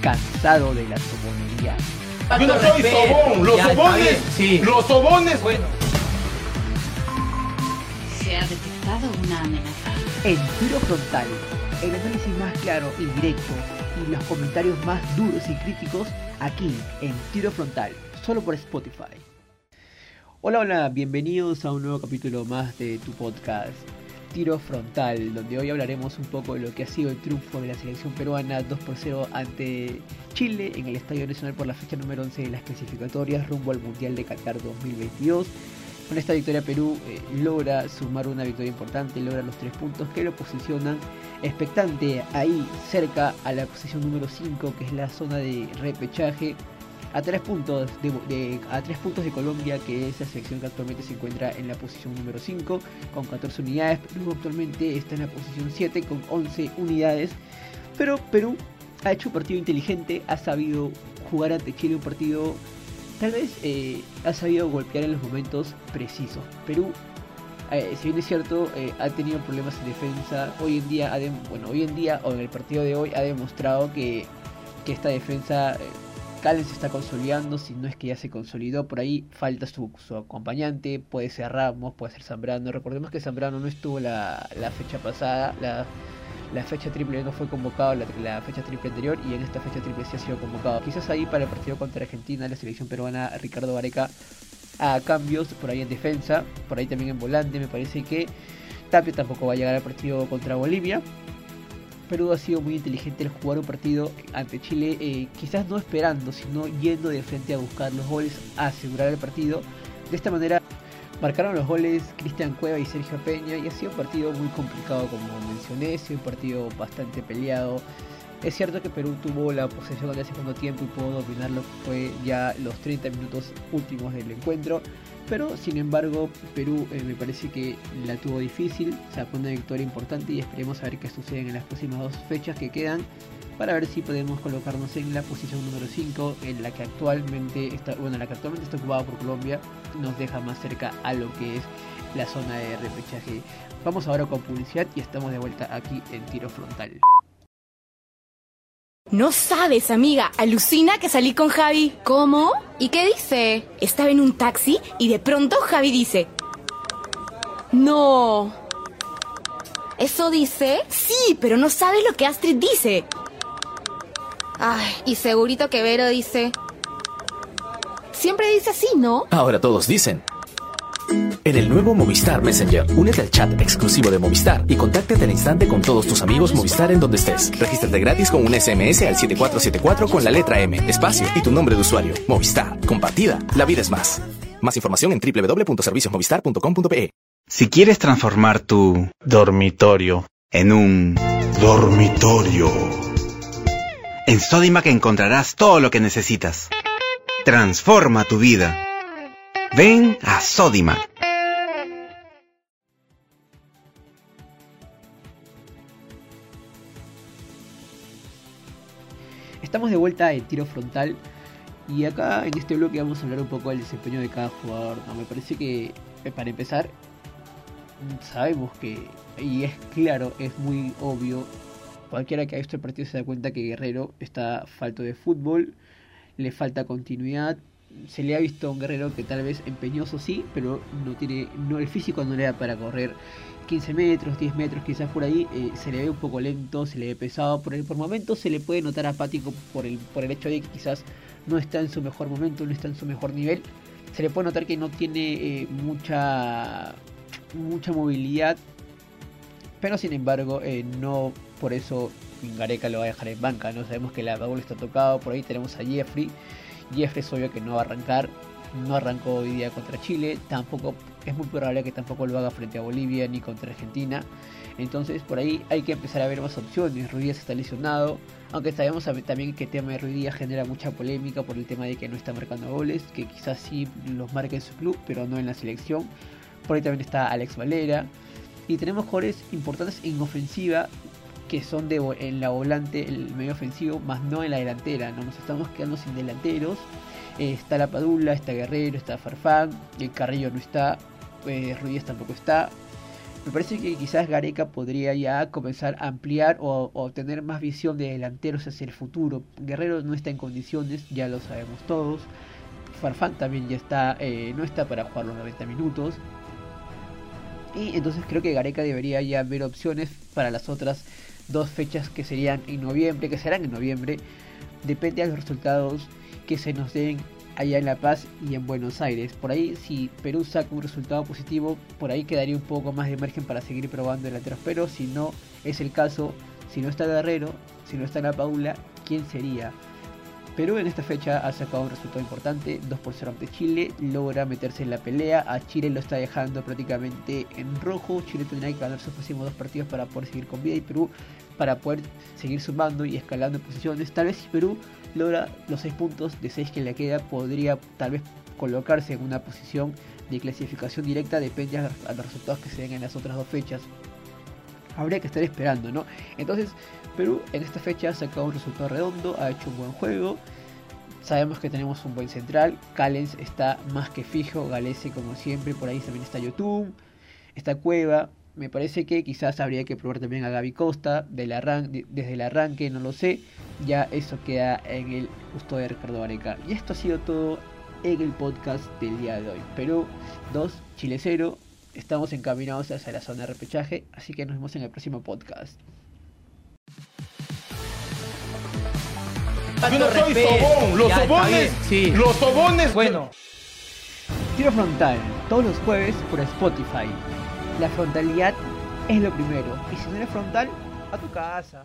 cansado de la sobonería? Yo no soy sobón, los Ya, sobones, sí. los sobones. Bueno, Se ha detectado una amenaza. En Tiro Frontal, el análisis más claro y directo y los comentarios más duros y críticos aquí en Tiro Frontal, solo por Spotify. Hola, hola, bienvenidos a un nuevo capítulo más de tu podcast Tiro Frontal, donde hoy hablaremos un poco de lo que ha sido el triunfo de la selección peruana 2 por 0 ante Chile en el Estadio Nacional por la fecha número 11 de las clasificatorias rumbo al Mundial de Qatar 2022. Con esta victoria Perú eh, logra sumar una victoria importante, logra los tres puntos que lo posicionan expectante ahí cerca a la posición número 5 que es la zona de repechaje a tres puntos de, de- a tres puntos de Colombia que es la selección que actualmente se encuentra en la posición número 5 con 14 unidades Perú actualmente está en la posición 7 con 11 unidades pero Perú ha hecho un partido inteligente ha sabido jugar ante Chile un partido tal vez eh, ha sabido golpear en los momentos precisos Perú eh, si bien es cierto, eh, ha tenido problemas en defensa. Hoy en día, ha dem- bueno, hoy en día o en el partido de hoy ha demostrado que, que esta defensa Calen se está consolidando, si no es que ya se consolidó por ahí, falta su, acompañante, puede ser Ramos, puede ser Zambrano. Recordemos que Zambrano no estuvo la, la fecha pasada, la, la fecha triple no fue convocado, la, la fecha triple anterior, y en esta fecha triple sí ha sido convocado. Quizás ahí para el partido contra Argentina, la selección peruana, Ricardo Vareca a cambios por ahí en defensa, por ahí también en volante. Me parece que Tapia tampoco va a llegar al partido contra Bolivia. Perú ha sido muy inteligente al jugar un partido ante Chile, eh, quizás no esperando, sino yendo de frente a buscar los goles, a asegurar el partido. De esta manera marcaron los goles Cristian Cueva y Sergio Peña y ha sido un partido muy complicado como mencioné, ha sido un partido bastante peleado. Es cierto que Perú tuvo la posesión del segundo tiempo y pudo dominar lo que fue ya los 30 minutos últimos del encuentro. Pero sin embargo, Perú eh, me parece que la tuvo difícil, sacó una victoria importante y esperemos a ver qué sucede en las próximas dos fechas que quedan para ver si podemos colocarnos en la posición número 5 en la que actualmente está, bueno, la que actualmente está ocupada por Colombia, nos deja más cerca a lo que es la zona de repechaje. Vamos ahora con publicidad y estamos de vuelta aquí en Tiro Frontal. No sabes, amiga, alucina que salí con Javi. ¿Cómo? ¿Y qué dice? Estaba en un taxi y de pronto Javi dice... No. ¿Eso dice? Sí, pero no sabes lo que Astrid dice. Ay, y segurito que Vero dice. Siempre dice así, ¿no? Ahora todos dicen. En el nuevo Movistar Messenger, únete al chat exclusivo de Movistar y contáctate al instante con todos tus amigos Movistar en donde estés. Regístrate gratis con un SMS al 7474 con la letra M, espacio y tu nombre de usuario. Movistar, compartida, la vida es más. Más información en www.serviciosmovistar.com.pe. Si quieres transformar tu dormitorio en un dormitorio, en Sodimac encontrarás todo lo que necesitas. Transforma tu vida. Ven a Sodimac. Estamos de vuelta en tiro frontal y acá en este bloque vamos a hablar un poco del desempeño de cada jugador. ¿no? Me parece que eh, para empezar sabemos que, y es claro, es muy obvio, cualquiera que ha visto el partido se da cuenta que Guerrero está falto de fútbol, le falta continuidad. Se le ha visto a un guerrero que tal vez empeñoso sí, pero no tiene, no el físico no le da para correr 15 metros, 10 metros, quizás por ahí, eh, se le ve un poco lento, se le ve pesado, por, el, por momentos se le puede notar apático por el, por el hecho de que quizás no está en su mejor momento, no está en su mejor nivel. Se le puede notar que no tiene eh, mucha, mucha movilidad, pero sin embargo, eh, no por eso Gareca lo va a dejar en banca, no sabemos que la Paul está tocado, por ahí tenemos a Jeffrey. Jeffrey es obvio que no va a arrancar, no arrancó hoy día contra Chile, tampoco es muy probable que tampoco lo haga frente a Bolivia ni contra Argentina. Entonces por ahí hay que empezar a ver más opciones. Ruiz está lesionado, aunque sabemos también que el tema de Ruiz genera mucha polémica por el tema de que no está marcando goles, que quizás sí los marca en su club, pero no en la selección. Por ahí también está Alex Valera. Y tenemos jugadores importantes en ofensiva que son de en la volante, el medio ofensivo, más no en la delantera. ¿no? Nos estamos quedando sin delanteros. Eh, está la Padula, está Guerrero, está Farfán, el Carrillo no está, eh, Ruiz tampoco está. Me parece que quizás Gareca podría ya comenzar a ampliar o, o, tener más visión de delanteros hacia el futuro. Guerrero no está en condiciones, ya lo sabemos todos. Farfán también ya está, eh, no está para jugar los 90 minutos. Y entonces creo que Gareca debería ya ver opciones para las otras dos fechas que serían en noviembre, que serán en noviembre. Depende de los resultados que se nos den allá en La Paz y en Buenos Aires. Por ahí, si Perú saca un resultado positivo, por ahí quedaría un poco más de margen para seguir probando delanteros. Pero si no es el caso, si no está Guerrero, si no está la Paula, ¿quién sería? Perú en esta fecha ha sacado un resultado importante, 2 por 0 ante Chile, logra meterse en la pelea, a Chile lo está dejando prácticamente en rojo, Chile tendrá que ganar sus próximos dos partidos para poder seguir con vida y Perú para poder seguir sumando y escalando posiciones, tal vez si Perú logra los 6 puntos de 6 que le queda, podría tal vez colocarse en una posición de clasificación directa, depende a los resultados que se den en las otras dos fechas habría que estar esperando, ¿no? Entonces, Perú en esta fecha ha sacado un resultado redondo, ha hecho un buen juego. Sabemos que tenemos un buen central. Callens está más que fijo. Galese, como siempre. Por ahí también está YouTube. Está Cueva. Me parece que quizás habría que probar también a Gaby Costa del desde el arranque, no lo sé. Ya eso queda en el gusto de Ricardo Areca. Y esto ha sido todo en el podcast del día de hoy. Perú 2, Chile 0 estamos encaminados hacia la zona de repechaje, así que nos vemos en el próximo podcast. Yo no soy sobón, los sobones, sí. los sobones. Bueno. Tiro frontal, todos los jueves por Spotify. La frontalidad es lo primero, y si no eres frontal, a tu casa.